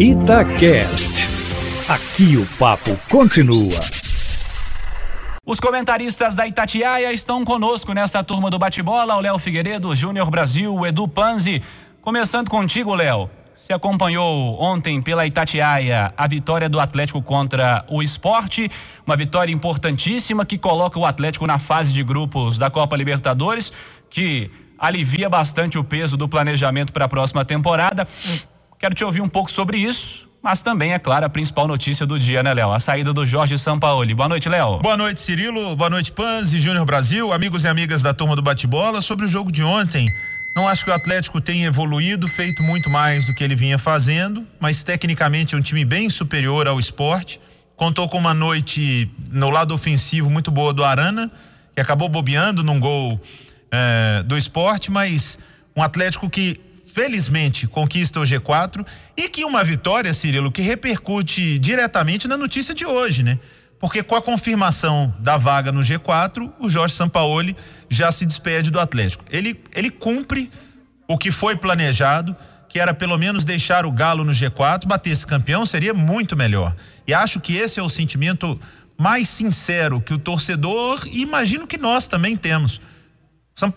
Itacast. Aqui o papo continua. Os comentaristas da Itatiaia estão conosco nesta turma do bate-bola, o Léo Figueiredo, Júnior Brasil, o Edu Panzi. Começando contigo, Léo. Você acompanhou ontem pela Itatiaia a vitória do Atlético contra o esporte, uma vitória importantíssima que coloca o Atlético na fase de grupos da Copa Libertadores, que alivia bastante o peso do planejamento para a próxima temporada. Quero te ouvir um pouco sobre isso, mas também, é claro, a principal notícia do dia, né, Léo? A saída do Jorge Sampaoli. Boa noite, Léo. Boa noite, Cirilo. Boa noite, Panzi, Júnior Brasil, amigos e amigas da turma do bate-bola. Sobre o jogo de ontem, não acho que o Atlético tenha evoluído, feito muito mais do que ele vinha fazendo, mas tecnicamente é um time bem superior ao esporte. Contou com uma noite no lado ofensivo muito boa do Arana, que acabou bobeando num gol eh, do esporte, mas um Atlético que felizmente conquista o G4 e que uma vitória, Cirilo, que repercute diretamente na notícia de hoje, né? Porque com a confirmação da vaga no G4, o Jorge Sampaoli já se despede do Atlético. Ele, ele cumpre o que foi planejado, que era pelo menos deixar o Galo no G4, bater esse campeão seria muito melhor. E acho que esse é o sentimento mais sincero que o torcedor e imagino que nós também temos.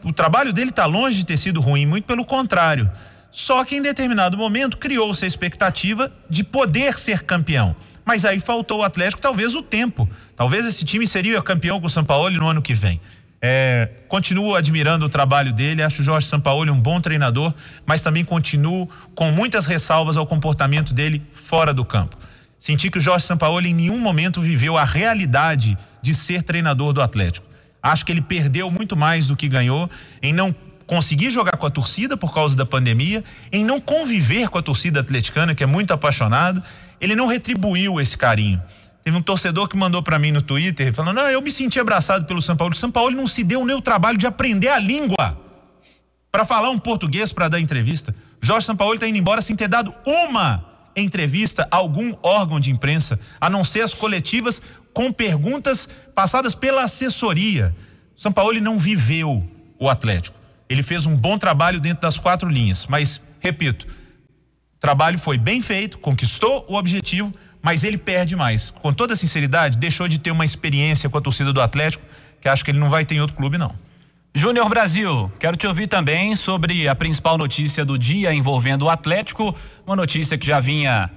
O trabalho dele está longe de ter sido ruim, muito pelo contrário. Só que em determinado momento criou-se a expectativa de poder ser campeão. Mas aí faltou o Atlético, talvez o tempo. Talvez esse time seria campeão com o São Paulo no ano que vem. É, continuo admirando o trabalho dele, acho o Jorge Sampaoli um bom treinador, mas também continuo com muitas ressalvas ao comportamento dele fora do campo. Senti que o Jorge Sampaoli em nenhum momento viveu a realidade de ser treinador do Atlético. Acho que ele perdeu muito mais do que ganhou em não conseguir jogar com a torcida por causa da pandemia, em não conviver com a torcida atleticana, que é muito apaixonado. Ele não retribuiu esse carinho. Teve um torcedor que mandou para mim no Twitter falando: "Não, eu me senti abraçado pelo São Paulo. O São Paulo não se deu nem o trabalho de aprender a língua para falar um português para dar entrevista. Jorge São Paulo está indo embora sem ter dado uma entrevista a algum órgão de imprensa, a não ser as coletivas com perguntas passadas pela assessoria. São Paulo não viveu o Atlético. Ele fez um bom trabalho dentro das quatro linhas, mas repito, o trabalho foi bem feito, conquistou o objetivo, mas ele perde mais. Com toda sinceridade, deixou de ter uma experiência com a torcida do Atlético, que acho que ele não vai ter em outro clube não. Júnior Brasil, quero te ouvir também sobre a principal notícia do dia envolvendo o Atlético, uma notícia que já vinha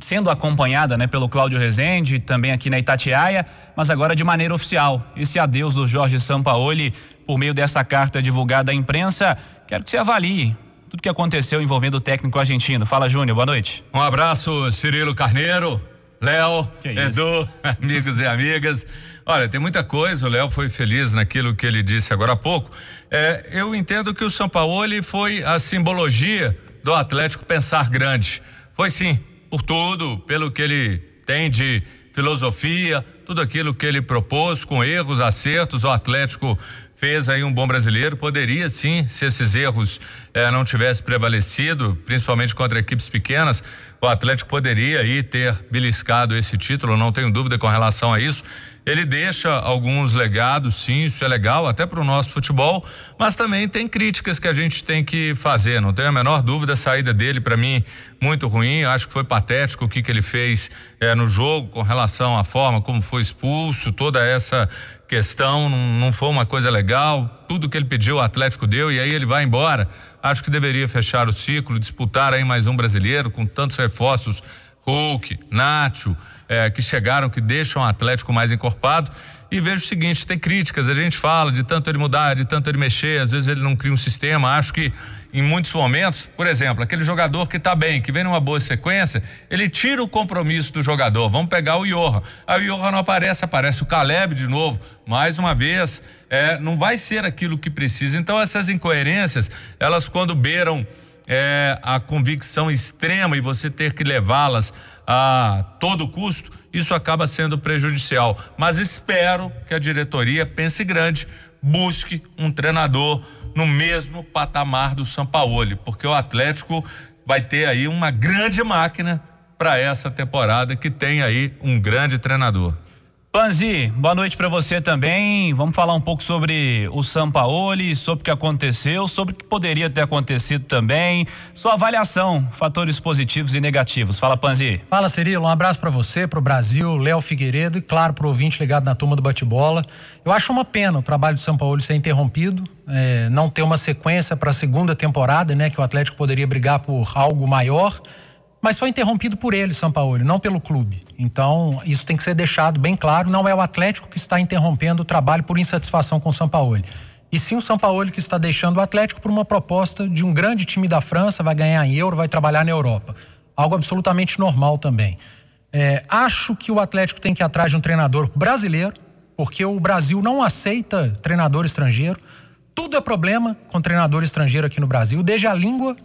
sendo acompanhada né, pelo Cláudio Rezende, também aqui na Itatiaia, mas agora de maneira oficial. Esse adeus do Jorge Sampaoli por meio dessa carta divulgada à imprensa. Quero que você avalie tudo que aconteceu envolvendo o técnico argentino. Fala, Júnior, boa noite. Um abraço, Cirilo Carneiro, Léo, Edu, amigos e amigas. Olha, tem muita coisa, o Léo foi feliz naquilo que ele disse agora há pouco. É, eu entendo que o Sampaoli foi a simbologia do Atlético pensar grande. Foi sim, por tudo, pelo que ele tem de filosofia, tudo aquilo que ele propôs, com erros, acertos, o Atlético fez aí um bom brasileiro. Poderia sim, se esses erros eh, não tivessem prevalecido, principalmente contra equipes pequenas, o Atlético poderia aí ter beliscado esse título, não tenho dúvida com relação a isso. Ele deixa alguns legados, sim, isso é legal, até para o nosso futebol, mas também tem críticas que a gente tem que fazer. Não tenho a menor dúvida, a saída dele, para mim, muito ruim. Acho que foi patético o que, que ele fez eh, no jogo com relação à forma como foi expulso, toda essa questão, não, não foi uma coisa legal. Tudo que ele pediu, o Atlético deu, e aí ele vai embora. Acho que deveria fechar o ciclo, disputar aí mais um brasileiro com tantos reforços Hulk, Nacho, é, que chegaram, que deixam o Atlético mais encorpado. E vejo o seguinte: tem críticas, a gente fala de tanto ele mudar, de tanto ele mexer, às vezes ele não cria um sistema. Acho que em muitos momentos, por exemplo, aquele jogador que está bem, que vem numa boa sequência, ele tira o compromisso do jogador. Vamos pegar o Iorra. Aí o Iorra não aparece, aparece o Caleb de novo. Mais uma vez, é, não vai ser aquilo que precisa. Então, essas incoerências, elas quando beiram é, a convicção extrema e você ter que levá-las a todo custo, isso acaba sendo prejudicial. Mas espero que a diretoria pense grande, busque um treinador no mesmo patamar do Sampaoli, porque o Atlético vai ter aí uma grande máquina para essa temporada que tem aí um grande treinador. Panzi, boa noite para você também. Vamos falar um pouco sobre o Sampaoli, sobre o que aconteceu, sobre o que poderia ter acontecido também. Sua avaliação, fatores positivos e negativos. Fala, Panzi. Fala, Cirilo. Um abraço para você, para o Brasil, Léo Figueiredo e, claro, para o ouvinte ligado na turma do bate-bola. Eu acho uma pena o trabalho do Sampaoli ser interrompido, é, não ter uma sequência para a segunda temporada, né, que o Atlético poderia brigar por algo maior mas foi interrompido por ele, São Paulo, não pelo clube. Então, isso tem que ser deixado bem claro, não é o Atlético que está interrompendo o trabalho por insatisfação com o São Paulo. E sim o São Paulo que está deixando o Atlético por uma proposta de um grande time da França, vai ganhar em euro, vai trabalhar na Europa. Algo absolutamente normal também. É, acho que o Atlético tem que ir atrás de um treinador brasileiro, porque o Brasil não aceita treinador estrangeiro. Tudo é problema com treinador estrangeiro aqui no Brasil, desde a língua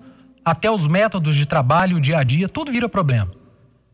até os métodos de trabalho, o dia a dia, tudo vira problema.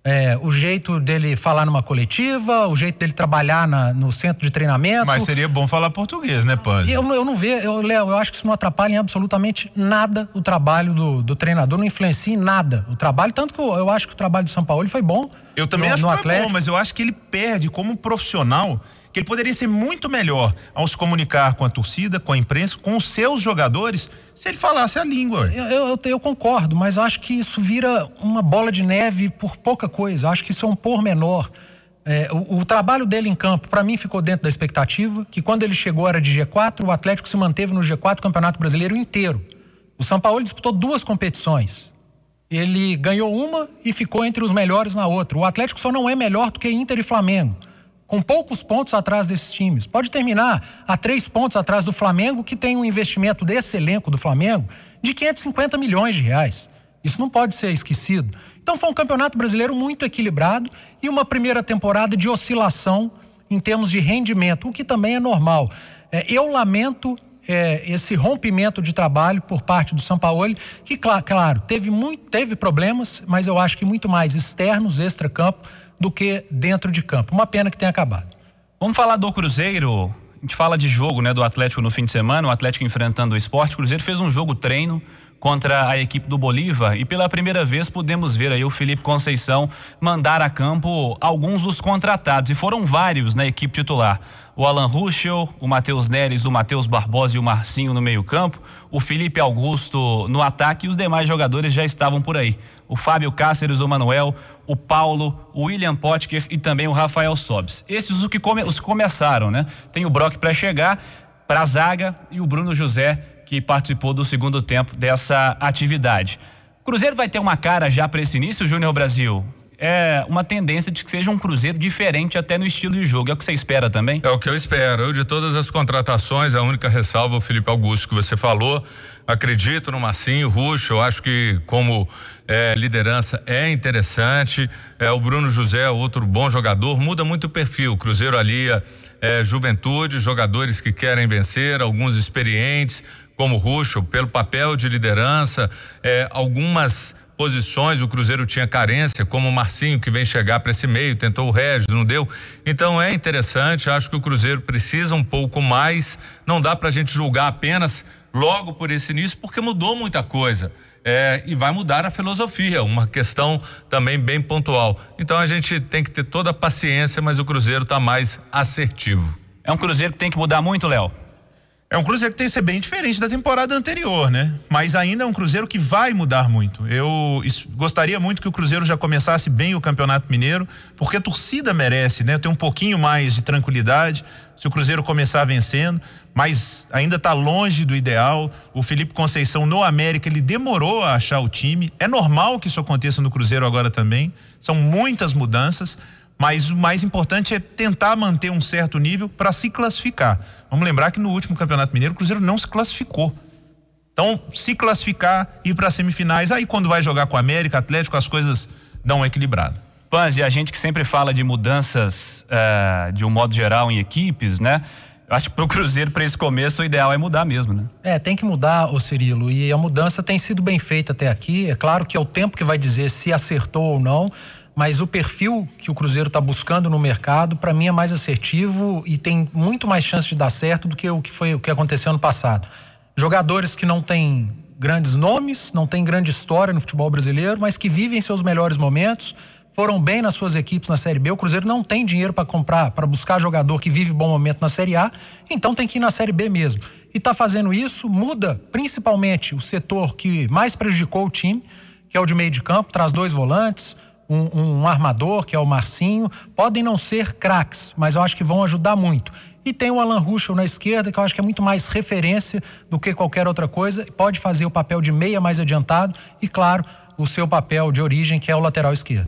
É, o jeito dele falar numa coletiva, o jeito dele trabalhar na, no centro de treinamento. Mas seria bom falar português, né, Panzi? Eu, eu não vejo, Léo, eu acho que isso não atrapalha em absolutamente nada o trabalho do, do treinador, não influencia em nada o trabalho, tanto que eu, eu acho que o trabalho do São Paulo foi bom. Eu também no, acho no que foi bom, mas eu acho que ele perde como profissional que ele poderia ser muito melhor ao se comunicar com a torcida, com a imprensa, com os seus jogadores, se ele falasse a língua. Eu, eu, eu concordo, mas acho que isso vira uma bola de neve por pouca coisa. Acho que isso é um pormenor. É, o, o, trabalho dele em campo, para mim, ficou dentro da expectativa, que quando ele chegou era de G4, o Atlético se manteve no G4 do Campeonato Brasileiro inteiro. O São Paulo disputou duas competições. Ele ganhou uma e ficou entre os melhores na outra. O Atlético só não é melhor do que Inter e Flamengo com poucos pontos atrás desses times. Pode terminar a três pontos atrás do Flamengo, que tem um investimento desse elenco do Flamengo de 550 milhões de reais. Isso não pode ser esquecido. Então foi um campeonato brasileiro muito equilibrado e uma primeira temporada de oscilação em termos de rendimento, o que também é normal. É, eu lamento é, esse rompimento de trabalho por parte do São Paulo, que, claro, claro, teve, muito, teve problemas, mas eu acho que muito mais externos, extra-campo, do que dentro de campo. Uma pena que tenha acabado. Vamos falar do Cruzeiro. A gente fala de jogo, né, do Atlético no fim de semana, o Atlético enfrentando o esporte. O Cruzeiro fez um jogo treino contra a equipe do Bolívar e pela primeira vez pudemos ver aí o Felipe Conceição mandar a campo alguns dos contratados e foram vários na equipe titular. O Alan Ruschel, o Matheus Neres, o Matheus Barbosa e o Marcinho no meio-campo, o Felipe Augusto no ataque e os demais jogadores já estavam por aí. O Fábio Cáceres, o Manuel, o Paulo, o William Potker e também o Rafael Sobes. Esses os que, come, os que começaram, né? Tem o Brock para chegar, para a zaga e o Bruno José que participou do segundo tempo dessa atividade. Cruzeiro vai ter uma cara já para esse início, Júnior Brasil? É uma tendência de que seja um Cruzeiro diferente até no estilo de jogo. É o que você espera também? É o que eu espero. Eu, de todas as contratações, a única ressalva o Felipe Augusto que você falou. Acredito no Massinho, Ruxo, eu acho que como é, liderança é interessante. É, o Bruno José, outro bom jogador, muda muito o perfil. O Cruzeiro alia é, juventude, jogadores que querem vencer, alguns experientes, como Ruxo, pelo papel de liderança, é, algumas posições o Cruzeiro tinha carência, como o Marcinho que vem chegar para esse meio, tentou o Regis, não deu. Então é interessante, acho que o Cruzeiro precisa um pouco mais, não dá para a gente julgar apenas logo por esse início, porque mudou muita coisa. É, e vai mudar a filosofia, uma questão também bem pontual. Então a gente tem que ter toda a paciência, mas o Cruzeiro está mais assertivo. É um Cruzeiro que tem que mudar muito, Léo. É um Cruzeiro que tem que ser bem diferente da temporada anterior, né? Mas ainda é um Cruzeiro que vai mudar muito. Eu gostaria muito que o Cruzeiro já começasse bem o Campeonato Mineiro, porque a torcida merece, né? Ter um pouquinho mais de tranquilidade. Se o Cruzeiro começar vencendo, mas ainda está longe do ideal. O Felipe Conceição no América, ele demorou a achar o time. É normal que isso aconteça no Cruzeiro agora também. São muitas mudanças mas o mais importante é tentar manter um certo nível para se classificar. Vamos lembrar que no último Campeonato Mineiro o Cruzeiro não se classificou. Então, se classificar, ir para semifinais, aí quando vai jogar com o América, Atlético, as coisas dão uma equilibrada. Panzi, a gente que sempre fala de mudanças uh, de um modo geral em equipes, né? Eu acho que para o Cruzeiro, para esse começo, o ideal é mudar mesmo, né? É, tem que mudar, o Cirilo. E a mudança tem sido bem feita até aqui. É claro que é o tempo que vai dizer se acertou ou não mas o perfil que o Cruzeiro está buscando no mercado, para mim, é mais assertivo e tem muito mais chance de dar certo do que o que foi o que aconteceu no passado. Jogadores que não têm grandes nomes, não têm grande história no futebol brasileiro, mas que vivem seus melhores momentos, foram bem nas suas equipes na Série B. O Cruzeiro não tem dinheiro para comprar, para buscar jogador que vive bom momento na Série A, então tem que ir na Série B mesmo. E está fazendo isso, muda principalmente o setor que mais prejudicou o time, que é o de meio de campo, traz dois volantes, um, um, armador, que é o Marcinho. Podem não ser craques, mas eu acho que vão ajudar muito. E tem o Alan Ruschel na esquerda, que eu acho que é muito mais referência do que qualquer outra coisa. Pode fazer o papel de meia mais adiantado e, claro, o seu papel de origem, que é o lateral esquerdo.